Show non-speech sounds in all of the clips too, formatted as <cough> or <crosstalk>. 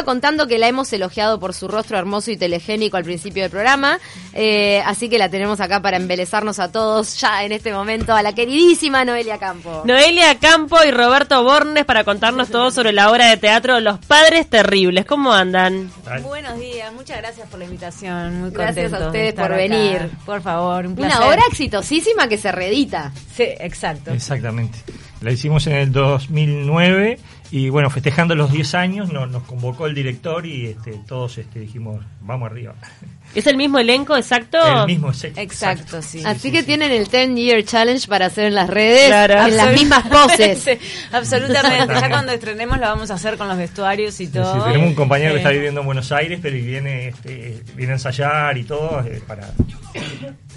estaba contando que la hemos elogiado por su rostro hermoso y telegénico al principio del programa, eh, así que la tenemos acá para embelezarnos a todos ya en este momento a la queridísima Noelia Campo. Noelia Campo y Roberto Bornes para contarnos todo sobre la obra de teatro Los Padres Terribles. ¿Cómo andan? Buenos días, muchas gracias por la invitación. Muy Gracias a ustedes por acá. venir. Por favor, un placer. Una obra exitosísima que se reedita. Sí, exacto. Exactamente. La hicimos en el 2009 y bueno, festejando los 10 años nos, nos convocó el director y este, todos este, dijimos, vamos arriba. ¿Es el mismo elenco exacto? El mismo, ex- Exacto, sí. Así que tienen el 10 Year Challenge para hacer en las redes Claro. en las mismas poses. <laughs> Sí, absolutamente. Ya cuando estrenemos lo vamos a hacer con los vestuarios y Sí, todo. sí, tenemos un compañero que está viviendo en Buenos Aires, pero y viene, este, viene a ensayar y todo eh, para,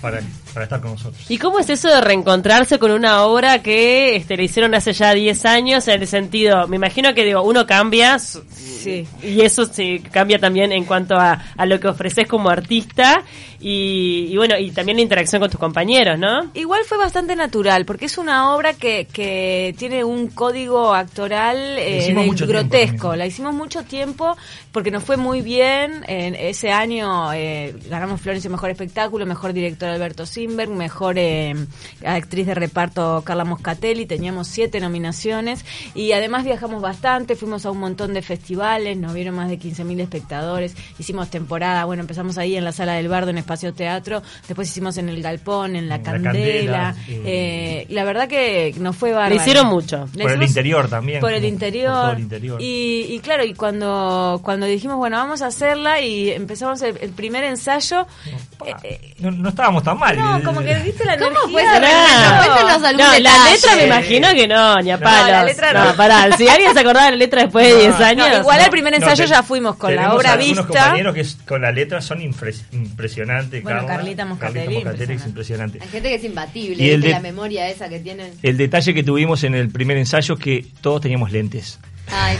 para, para estar con nosotros. ¿Y cómo es eso de reencontrarse con una obra que este, le hicieron hace ya 10 años? En el sentido, me imagino que digo, uno cambia Sí. y eso se cambia también en cuanto a, a lo que ofreces como artista artista y, y bueno, y también la interacción con tus compañeros, ¿no? Igual fue bastante natural, porque es una obra que, que tiene un código actoral eh, de- grotesco. La hicimos mucho tiempo porque nos fue muy bien. En ese año eh, ganamos Florencia Mejor Espectáculo, Mejor Director Alberto Simberg, Mejor eh, Actriz de Reparto Carla Moscatelli. Teníamos siete nominaciones y además viajamos bastante, fuimos a un montón de festivales, nos vieron más de 15.000 espectadores. Hicimos temporada, bueno, empezamos ahí en la Sala del Bardo, en Espacio Teatro. Después hicimos en El Galpón, en La Candela. Candela, eh, la verdad que nos fue bárbaro. Le hicieron mucho. Le Por el interior también. Por el interior. por todo el interior. Y, y claro, y cuando, cuando dijimos, bueno, vamos a hacerla y empezamos el, el primer ensayo. eh, eh, No, no estábamos tan mal. no, como que <laughs> viste la ¿Cómo energía. Cuéntanos algún No, la letra me imagino que no, ni a No, palos. la letra no. pará, si alguien se acordaba de la letra después de 10 años. No, igual no. al primer ensayo te- ya fuimos con la obra vista. compañeros que con la letra son impres- impresionantes. Bueno, Carla. Carlita Moscatelli, Moscatelli es impresionante. Hay gente que es imbatible, Y el de- la memoria esa que tienen. El detalle que tuvimos en el primer ensayo es que todos teníamos lentes. Ay,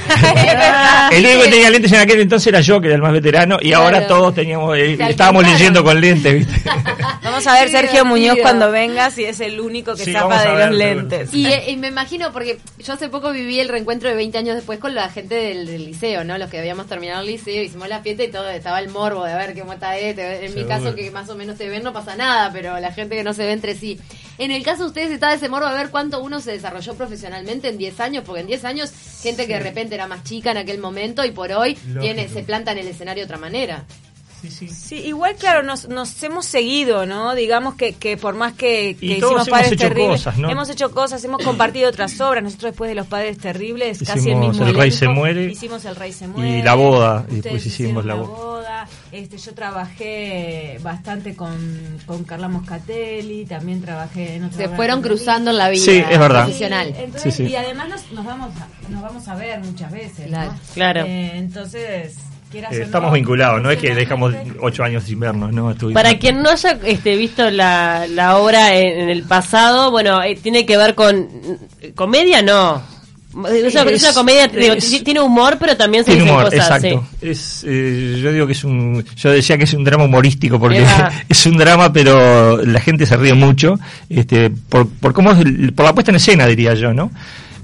<laughs> El único que tenía lentes en aquel entonces era yo, que era el más veterano, y Claro. ahora todos teníamos, eh, estábamos leyendo con lentes, ¿viste? <laughs> Vamos a ver Sergio Muñoz cuando venga si es el único que Sí, zapa a de ver, los lentes. Y, eh, y me imagino, porque yo hace poco viví el reencuentro de 20 años después con la gente del, del liceo, ¿no? Los que habíamos terminado el liceo, hicimos la fiesta y todo, estaba el morbo de ver cómo está este. En mi caso, que más o menos se ven, no pasa nada, pero la gente que no se ve entre sí. En el caso de ustedes está ese morbo de ver cuánto uno se desarrolló profesionalmente en 10 años, porque en 10 años, gente que de repente era más chica en aquel momento y por hoy Lógico. tiene se planta en el escenario de otra manera. Sí, sí. Sí, igual, claro, nos, nos hemos seguido, ¿no? Digamos que, que por más que, Y hicimos hemos Padres hecho Terribles, cosas, ¿no? hemos hecho cosas, hemos compartido otras obras. Nosotros después de Los Padres Terribles, casi el Hicimos mismo El Rey elenco, se muere Hicimos El Rey se y muere. La boda, y después hicimos La boda. Este, yo trabajé bastante con, con Carla Moscatelli, también trabajé en otra Se fueron cruzando en la vida Sí, es verdad. profesional. Sí, entonces, Sí, sí. Y además nos, nos, vamos a, nos vamos a ver muchas veces. Claro. ¿no? Claro. Eh, entonces, Eh, no, estamos vinculados, no es que dejamos ocho años sin vernos, ¿no? Estuvimos- Para quien no haya este, visto la, la obra en, en el pasado, bueno, eh, tiene que ver con comedia, no. Es una, es una comedia, digo, es- tiene humor, pero también se Tiene humor, cosas. exacto. sí. Es, eh, yo digo que es un, yo decía que es un drama humorístico porque Eva. <laughs> es un drama, pero la gente se ríe mucho, este, por, por cómo por la puesta en escena diría yo, ¿no?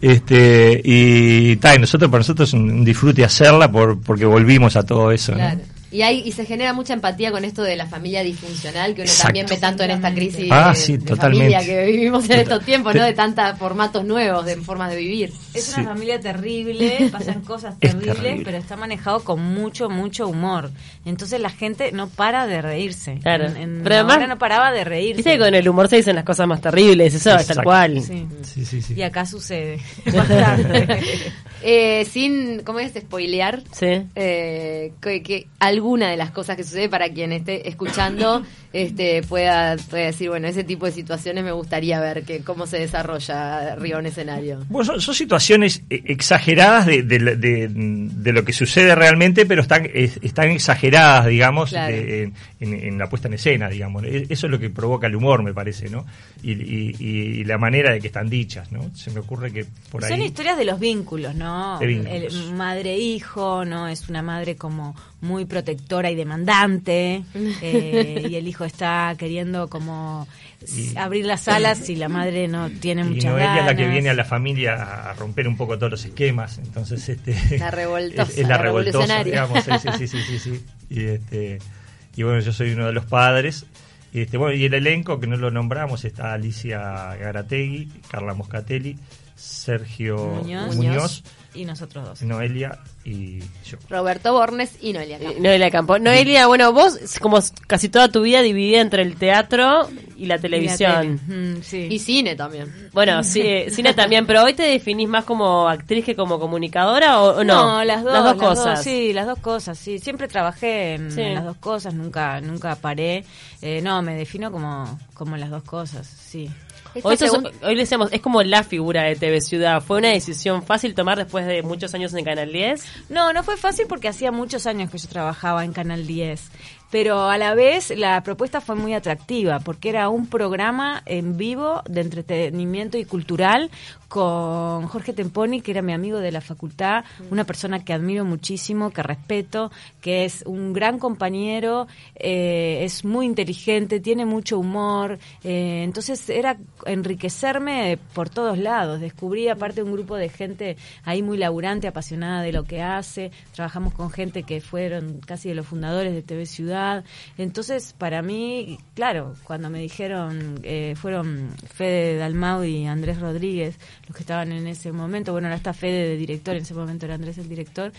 Este, y tal, nosotros para nosotros es un, disfrute hacerla por, porque volvimos a todo eso, ¿no? Y, hay, y se genera mucha empatía con esto de la familia disfuncional que uno Exacto. también ve tanto en esta crisis Ah, de, sí, de totalmente. familia que vivimos en estos tiempos, ¿no? De tantos formatos nuevos, de formas de vivir. Es Sí. una familia terrible, <laughs> pasan cosas Es terribles, terrible. pero está manejado con mucho, mucho humor. Entonces la gente no para de reírse. Claro. En, en Pero la además- no paraba de reírse. Que con el humor se dicen las cosas más terribles, eso es tal Exacto. cual. Sí. Sí, sí, sí. Y acá sucede <laughs> bastante. Eh, sin, ¿cómo es? Spoilear. Sí. Eh, que, que alguna de las cosas que sucede para quien esté escuchando <laughs> este pueda, pueda decir, bueno, ese tipo de situaciones me gustaría ver que cómo se desarrolla arriba un escenario. Bueno, son, son situaciones eh, exageradas de, de, la- de- de lo que sucede realmente, pero están, es- están exageradas, digamos, Claro. de- en, en- en la puesta en escena, digamos. E- Eso es lo que provoca el humor, me parece, ¿no? Y, y- y la manera de que están dichas, ¿no? Se me ocurre que por ahí... Son historias de los vínculos, ¿no? De vínculos. El madre-hijo, ¿no? Es una madre como muy protectora y demandante, eh, y el hijo está queriendo como Y- abrir las alas y la madre no tiene Y muchas Noelia es la que viene a la familia a romper un poco todos los esquemas, entonces este La <laughs> revoltosa, es, es la, la revoltosa, digamos, sí, sí, sí, sí, sí, sí. Y este y bueno, yo soy uno de los padres. Y Este, bueno, y el elenco que no lo nombramos está Alicia Garategui, Carla Moscatelli, Sergio Muñoz. Muñoz, y nosotros dos. Noelia y yo. Roberto Bornes y Noelia Campo. Eh, Noelia Campo. Noelia, bueno, vos como casi toda tu vida dividida entre el teatro y la televisión. Y la. Mm, sí. Y cine también. Bueno, sí, eh, cine también, pero hoy te definís más como actriz que como comunicadora o, o no? las dos, cosas. sí, las dos cosas, sí. Siempre trabajé en, Sí. en las dos cosas, nunca nunca paré. Eh, no, me defino como, como las dos cosas, sí. Hoy, sos- hoy le decíamos, es como la figura de TV Ciudad. ¿Fue una decisión fácil tomar después de muchos años en Canal 10? No, no fue fácil porque hacía muchos años que yo trabajaba en Canal 10. Pero a la vez la propuesta fue muy atractiva porque era un programa en vivo de entretenimiento y cultural con Jorge Temponi, que era mi amigo de la facultad, una persona que admiro muchísimo, que respeto, que es un gran compañero, eh, es muy inteligente, tiene mucho humor. eh, entonces era enriquecerme por todos lados. Descubrí aparte un grupo de gente ahí muy laburante, apasionada de lo que hace. Trabajamos con gente que fueron casi de los fundadores de TV Ciudad. Entonces, para mí, claro, cuando me dijeron, eh, fueron Fede Dalmau y Andrés Rodríguez, los que estaban en ese momento, bueno, ahora está Fede de director, en ese momento era Andrés el director,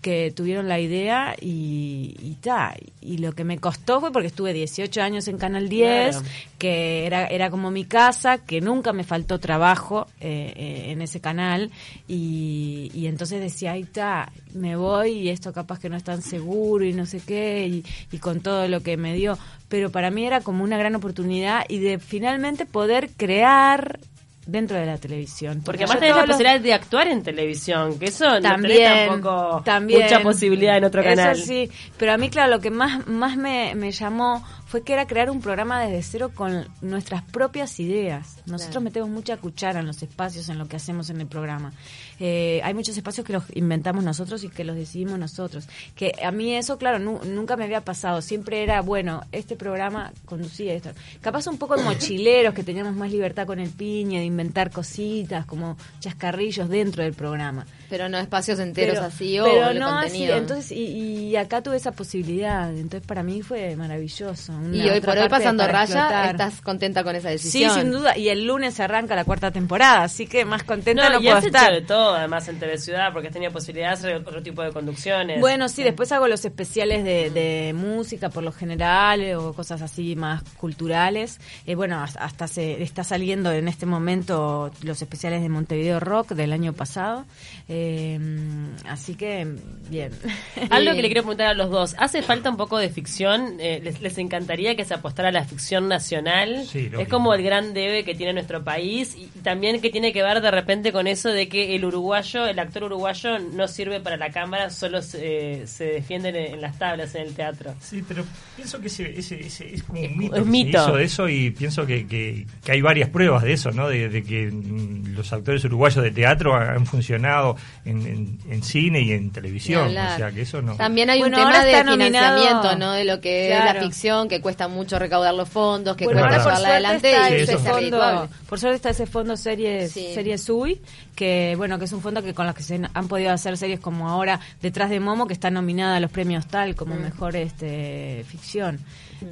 que tuvieron la idea y, y ta. Y lo que me costó fue porque estuve 18 años en Canal 10, Claro. que era, era como mi casa, que nunca me faltó trabajo eh, eh, en ese canal. Y, y entonces decía, ahí está, me voy y esto capaz que no es tan seguro y no sé qué, y, y con todo lo que me dio. Pero para mí era como una gran oportunidad y de finalmente poder crear dentro de la televisión. Porque además tenés la los- posibilidad de actuar en televisión, que eso no también, tenés tampoco también. mucha posibilidad en otro Eso canal. sí, pero a mí, claro, lo que más, más me, me llamó fue que era crear un programa desde cero con nuestras propias ideas. Nosotros Claro. metemos mucha cuchara en los espacios, en lo que hacemos en el programa. Eh, hay muchos espacios que los inventamos nosotros y que los decidimos nosotros. Que a mí eso, claro, nu- nunca me había pasado. Siempre era, bueno, este programa conducía esto. Capaz un poco mochileros, que teníamos más libertad con el piña, de inventar cositas, como chascarrillos dentro del programa. Pero no espacios enteros Pero- así o pero no así, entonces y, y acá tuve esa posibilidad entonces para mí fue maravilloso una y hoy por hoy pasando raya, explotar. estás contenta con esa sí decisión. sin duda y el lunes se arranca la cuarta temporada así que más contenta no, y puedo has hecho estar de todo, además, en TV Ciudad, porque has tenido posibilidad de hacer otro tipo de conducciones. Bueno, sí, después hago los especiales de, de música por lo general o cosas así más culturales. Eh, bueno, has- hasta se está saliendo en este momento los especiales de Montevideo Rock del año pasado. Eh, así que, bien. <laughs> Algo que le quiero preguntar a los dos, ¿hace falta un poco de ficción? Eh, les, les encantaría que se apostara a la ficción nacional? Sí, lógico. es como el gran debe que tiene nuestro país y también que tiene que ver de repente con eso de que el uruguayo, el actor uruguayo no sirve para la cámara, solo se, se defiende en, en las tablas, en el teatro. Sí, pero pienso que ese, ese, ese es como un Es mito. se mito. hizo de eso y pienso que, que, que hay varias pruebas de eso, ¿no? De, de que mm, los actores uruguayos de teatro han funcionado en, en, en cine y en televisión. O sea, que eso no. También hay Bueno, un tema de está nominado- financiamiento, ¿no? De lo que es la ficción, que cuesta mucho recaudar los fondos, que Bueno, cuesta ahora llevarla adelante y ese fondo, por suerte está ese fondo series, Sí. series UI, que bueno, que es un fondo que con los que se han podido hacer series como ahora Detrás de Momo, que está nominada a los premios tal como mejor este ficción.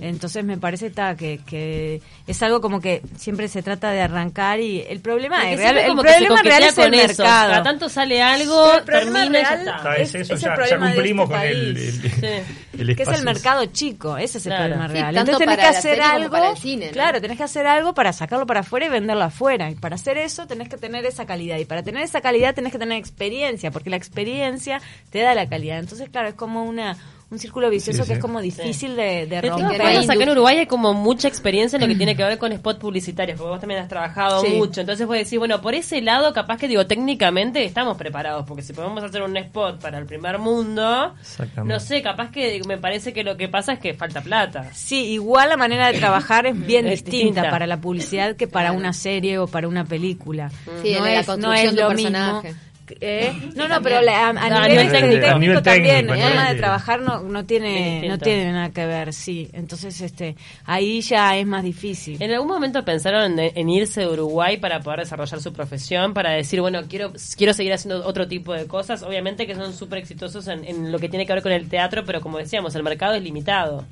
Entonces me parece ta, que, que es algo como que siempre se trata de arrancar y el problema, Porque es real, el problema real es el eso. mercado. Cada tanto sale algo, El problema termina y ya real está. Ah, es es- eso, es el ya, problema cumplimos este con el, el- Sí. el que es el mercado chico, ese es el Claro. problema real. Entonces tenés que hacer algo, para el cine, ¿no? claro, tenés que hacer algo para sacarlo para afuera y venderlo afuera. Y para hacer eso tenés que tener esa calidad. Y para tener esa calidad tenés que tener experiencia, porque la experiencia te da la calidad. Entonces, claro, es como una un círculo vicioso Sí, que sí. es como difícil de, de De romper. formas, acá en Uruguay hay como mucha experiencia en lo que tiene que ver con spot publicitarios, porque vos también has trabajado Sí. mucho. Entonces vos decís, bueno, por ese lado, capaz que digo, técnicamente estamos preparados, porque si podemos hacer un spot para el primer mundo, Exactamente. no sé, capaz que me parece que lo que pasa es que falta plata. Sí, igual la manera de trabajar es bien <clears throat> Es distinta, distinta. para la publicidad que para una serie o para una película. Sí, no, en la es, no construcción es de lo mismo. personaje. Eh, no, no, pero la- a, a No, a nivel, nivel técnico. técnico, A nivel también, técnico, en a nivel forma de trabajar no, no tiene no tiene nada que ver, sí. Entonces, este, ahí ya es más difícil. ¿En algún momento pensaron en, en irse de Uruguay para poder desarrollar su profesión? Para decir, bueno, quiero quiero seguir haciendo otro tipo de cosas. Obviamente que son súper exitosos en, en lo que tiene que ver con el teatro, pero como decíamos, el mercado es limitado.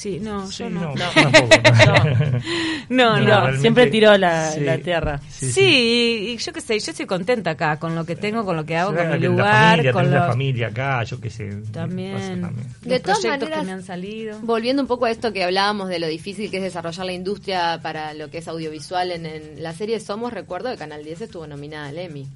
Sí, no, Sí, yo no. no, No. <laughs> tampoco. No, no. siempre tiró la, Sí. la tierra. Sí, y, y yo qué sé, yo estoy contenta acá con lo que tengo, con lo que hago, con mi lugar, familia, con la lo- familia acá, yo qué sé. también, De todas proyectos maneras, que me han salido. Volviendo un poco a esto que hablábamos de lo difícil que es desarrollar la industria para lo que es audiovisual en, en la serie Somos, recuerdo que Canal 10 estuvo nominada al Emmy.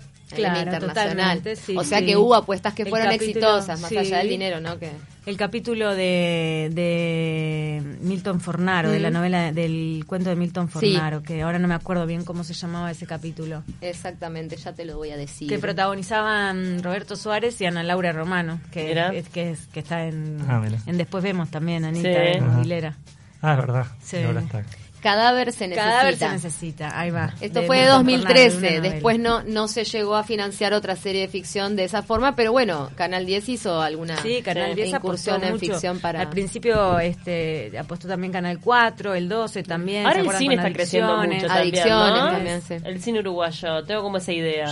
Claro, internacional. totalmente, sí, o sea sí. que hubo apuestas que El fueron capítulo, exitosas, más sí. allá del dinero, ¿no? Que El capítulo de, de Milton Fornaro, de la Mm. novela del cuento de Milton Sí. Fornaro, que ahora no me acuerdo bien cómo se llamaba ese capítulo. exactamente, ya te lo voy a decir. Que protagonizaban Roberto Suárez y Ana Laura Romano, que, es, que, es- que está en, Ah, en Después Vemos también, Anita Sí. en. Aguilera. Ah, es verdad. Sí. Ahora está. Cadáver se necesita. Cadáver se necesita, ahí va. Esto de fue de Milton Fornaro, 2013, de una novela. después no no se llegó a financiar otra serie de ficción de esa forma, pero bueno, Canal 10 hizo alguna Sí, Canal eh, 10 apostó incursión en mucho. ficción para... Al principio este, apostó también Canal 4, el 12 también. Ahora ¿se el cine está creciendo Adicciones? mucho también, Adicciones ¿no? también, sí. El cine uruguayo, tengo como esa idea.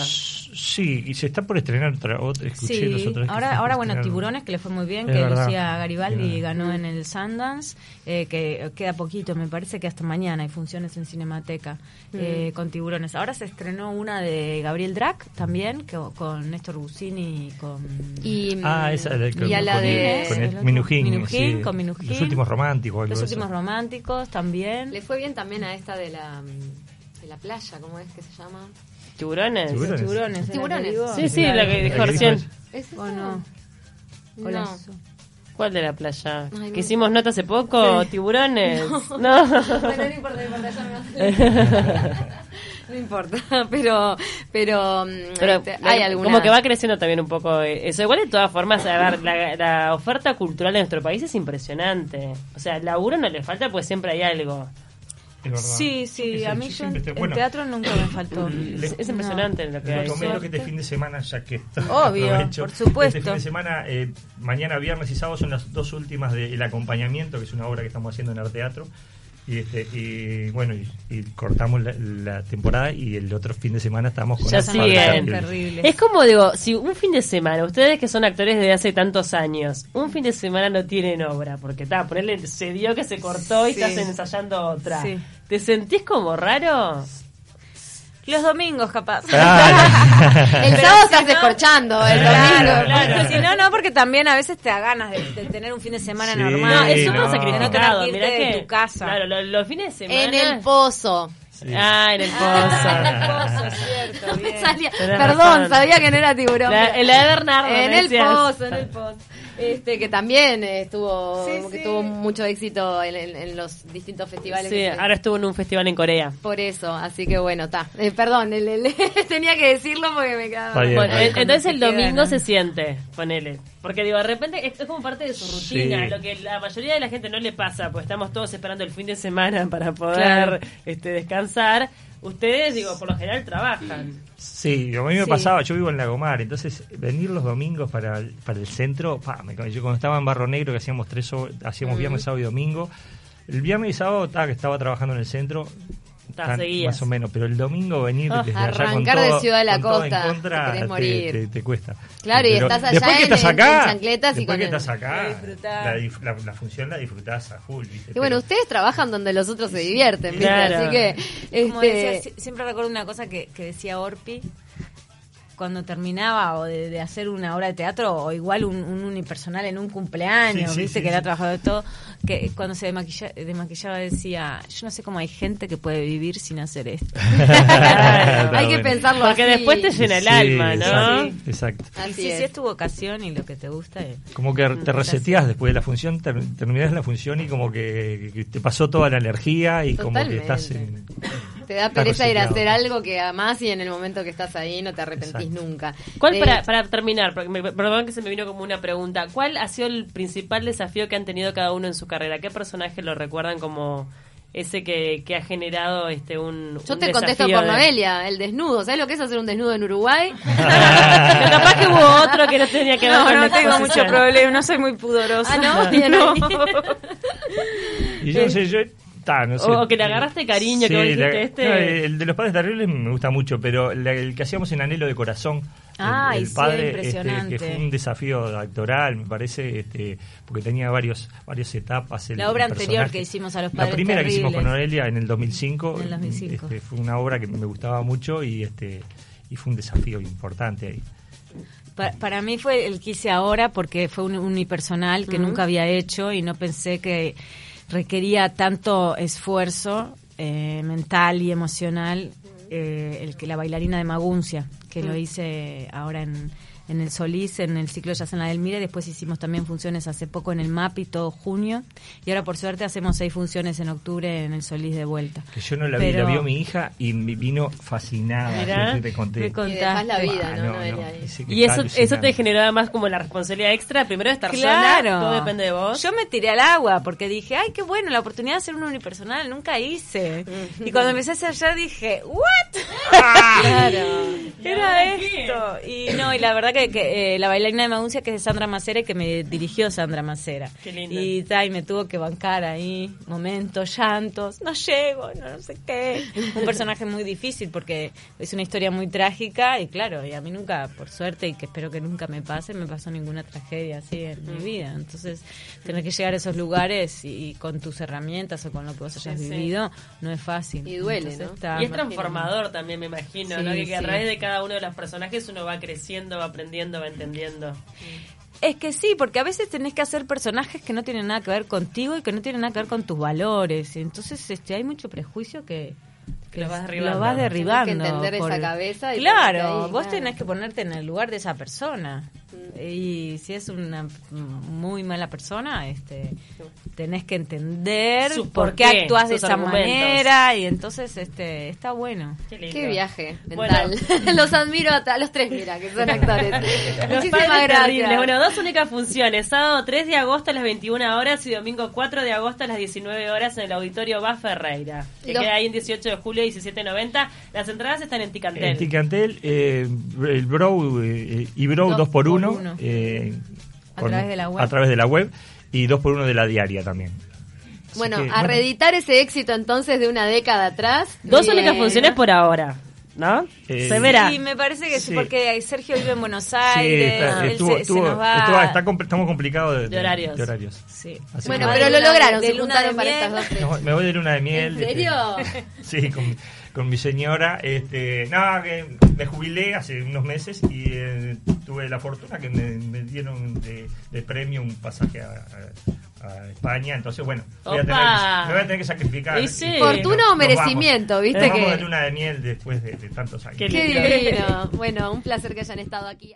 Sí, y se está por estrenar otra, otra escuché los Sí, otros ahora, ahora bueno. Tiburones, que le fue muy bien, Es que verdad. Lucía Garibaldi Es ganó en el Sundance, eh, que queda poquito, me parece que hasta mañana hay funciones en Cinemateca eh, con Tiburones. Ahora se estrenó una de Gabriel Drac también, que, con Néstor Bucini y con... Y, Ah, esa de, y a la con, de... con el. Minujín. Minujín, sí. con Minujín. Los últimos románticos. Los últimos eso. románticos también. Le fue bien también a esta de la, de la playa, ¿cómo es que se llama? ¿Tiburones? Tiburones. Tiburones. Sí, sí, la que dijo recién. ¿Es ¿O no? ¿Cuál de la playa? Ay, no. que hicimos nota hace poco, tiburones. <laughs> No. Bueno, no importa, no importa, ya me <laughs> No importa, pero, pero, mm, Pero este, hay alguna... como que va creciendo también un poco eso. Igual de todas formas, a ver, la, la oferta cultural de nuestro país es impresionante. O sea, laburo no le falta pues siempre hay algo. Es verdad. Sí, sí, a mí yo te- bueno, teatro nunca me faltó. <clears throat> Es, es impresionante lo que hay. lo que este fin de semana, ya que está <laughs> Obvio, por supuesto. Este fin de semana, eh, mañana, viernes y sábado son las dos últimas del acompañamiento, que es una obra que estamos haciendo en Arte Teatro. Y, este, y bueno, y, y cortamos la, la temporada y el otro fin de semana estamos con Ya siguen. Teatro. Terribles. Es como digo, si un fin de semana, ustedes que son actores desde hace tantos años, un fin de semana no tienen obra, porque está, ponerle, se dio que se cortó y Sí. estás ensayando otra. Sí. ¿Te sentís como raro? Los domingos, capaz. Ah, <laughs> El sábado estás descorchando, el Claro, domingo. claro. Si no, no, porque también a veces te da ganas de, de tener un fin de semana Sí, normal. No, es súper no. De no sacrificado. que Mirá de que, tu casa. Claro, lo- los, fines de semana. En el pozo. sí. Ah, en el <laughs> pozo. cierto, bien. <laughs> Salía- perdón, razón. sabía que no era tiburón. La, pero- la de Bernardo. en el decías. pozo, en el pozo. Este, que también eh, estuvo, Sí, que sí. tuvo mucho éxito en, en- en los distintos festivales. Sí, ahora estuvo en un festival en Corea. Por eso, así que bueno, está. Eh, perdón, el- el- <laughs> tenía que decirlo porque me quedaba. Bien. Bueno, entonces el domingo se siente, ponele. Porque digo, de repente es, es como parte de su rutina, Sí. lo que la mayoría de la gente no le pasa, pues estamos todos esperando el fin de semana para poder Claro. este, descansar. Ustedes, digo, por lo general trabajan. Sí, a mí me Sí. pasaba, yo vivo en Lagomar, entonces venir los domingos para el, para el centro, pa, me, yo cuando estaba en Barro Negro que hacíamos tres hacíamos viernes, sábado y domingo, el viernes y sábado ta, que estaba trabajando en el centro, Ta, más o menos, pero el domingo venir Ah, desde allá con arrancar de todo, Ciudad de la Costa, en contra, te querés morir. te, te cuesta. Claro, y Pero estás allá después que en- estás en- acá, en chancletas y después con que el- estás acá, la, la- la función la disfrutás a full, ¿viste? Y bueno, Pero- ustedes trabajan donde los otros se divierten, ¿viste? Claro. Así que. Como Este, decía, si- siempre recuerdo una cosa que, que decía Orpi cuando terminaba o de, de hacer una obra de teatro o igual un, un unipersonal en un cumpleaños, Sí, sí, viste sí, que era sí. trabajador de todo, que cuando se demaquilla- demaquillaba decía, yo no sé cómo hay gente que puede vivir sin hacer esto. <laughs> Claro. hay que bueno. pensarlo Porque así. después te llena el Sí, alma, ¿no? Exacto, Así si, es. es tu vocación y lo que te gusta, eh, Como que te reseteas después de la función, ter- terminás la función y como que, que te pasó toda la energía y como que estás en... Te da pereza ir a hacer algo que amás y en el momento que estás ahí no te arrepentís Exacto. nunca. ¿Cuál, De- para, para terminar, porque me- perdón que se me vino como una pregunta, ¿cuál ha sido el principal desafío que han tenido cada uno en su carrera? ¿Qué personaje lo recuerdan como ese que, que ha generado este un Yo un te contesto por de- Noelia, el desnudo. ¿Sabes lo que es hacer un desnudo en Uruguay? <laughs> Pero capaz que hubo otro que no tenía que ver No, con no tengo mucho problema, no soy muy pudorosa. Ah, ¿no? <laughs> Ahí. <laughs> Y yo no sé, yo... ta, no sé. O- o que le agarraste cariño, que vos dijiste, la- este- no, el de los padres terribles me gusta mucho, pero la- el que hacíamos en Anhelo de Corazón, el- Ay, el, sí, padre, impresionante. este, que fue un desafío actoral, me parece, este, porque tenía varios varias etapas. el- La obra el anterior que hicimos a los La padres primera que hicimos con. Noelia en el 2005, En el 2005. este, fue una obra que me gustaba mucho y este y fue un desafío importante ahí. Pa- Para, mí fue el que hice ahora porque fue un unipersonal que nunca había hecho y no pensé que requería tanto esfuerzo eh, mental y emocional eh, el que la bailarina de Maguncia, que lo hice ahora en, en el Solís, en el ciclo Jazz en la del Mire, después hicimos también funciones hace poco en el MAPI, todo junio, y ahora por suerte hacemos seis funciones en octubre en el Solís de vuelta. Que yo no la vi, la vio mi hija y me vino fascinada. Mirá, te conté. me Y contaste. dejás la vida, Ah, ¿no? no, no, Y eso, te generó además como la responsabilidad extra, primero de estar Claro. sola, todo depende de vos. Yo me tiré al agua porque dije, ay, qué bueno, la oportunidad de hacer un unipersonal, nunca hice. y cuando empecé a hacer dije, ¿what? <laughs> Claro. Era esto. Y no, y la verdad que, que, eh, la bailarina de Maguncia, que es de Sandra Macera, y que me dirigió Sandra Macera. Qué lindo. Y, ta, y me tuvo que bancar ahí, momentos, llantos, no llego, no, no sé qué. Un personaje muy difícil porque es una historia muy trágica y claro, y a mí nunca, por suerte, y que espero que nunca me pase, me pasó ninguna tragedia así en mi vida. Entonces, tener que llegar a esos lugares y, y con tus herramientas o con lo que vos hayas Sí, sí. vivido, no es fácil. Y duele, Entonces, ¿no? está- Y es transformador también, me imagino, Sí, ¿no? Que, que a través de cada uno de los personajes uno va creciendo, va aprendiendo, va entendiendo. Es que sí, porque a veces tenés que hacer personajes que no tienen nada que ver contigo y que no tienen nada que ver con tus valores. Entonces, este, hay mucho prejuicio que, que Lo vas derribando. lo vas que entender esa cabeza y claro, ahí, vos claro. tenés que ponerte en el lugar de esa persona. Y si es una muy mala persona, este, tenés que entender por por qué qué, actúas de esa argumentos. manera y entonces este, está bueno. Qué, lindo. Qué viaje Bueno. mental. <laughs> los admiro a, los tres, mira, que son actores. <laughs> Los gracias. Bueno, dos únicas funciones. Sábado 3 de agosto a las 21 horas y domingo 4 de agosto a las 19 horas en el auditorio Bas Ferreira. Que Los- queda ahí en 18 de julio 17.90. Las entradas están en Ticantel. En Ticantel, eh, el Bro eh, y Bro Dos 2 por por 1 uno. eh, A con- través de la web. A través de la web y 2 por 1 de la diaria también. Así Bueno, que, a reeditar ese éxito entonces de una década atrás. Dos Bien. únicas funciones por ahora. ¿No? Eh, Se verá. Y me parece que sí, Sí. porque Sergio vive en Buenos Sí, Aires, está- él estuvo- se, nos va... estuvo- está compl- estamos complicados de, De horarios. de horarios. Sí. Así Bueno, pero lo lograron, de se juntaron para estas dos. me voy- me voy de luna de miel. ¿En serio? este, <laughs> sí, con, con mi señora. Este, no, que me jubilé hace unos meses y eh, tuve la fortuna que me, me dieron de, de premio un pasaje a, a- a España. Entonces, bueno, voy a tener que- me voy a tener que sacrificar. Y sí. Y ¿Fortuna nos- o merecimiento? vamos. ¿Viste Nos vamos que- de luna de miel después de, de tantos años. Qué divino. Bueno, un placer que hayan estado aquí.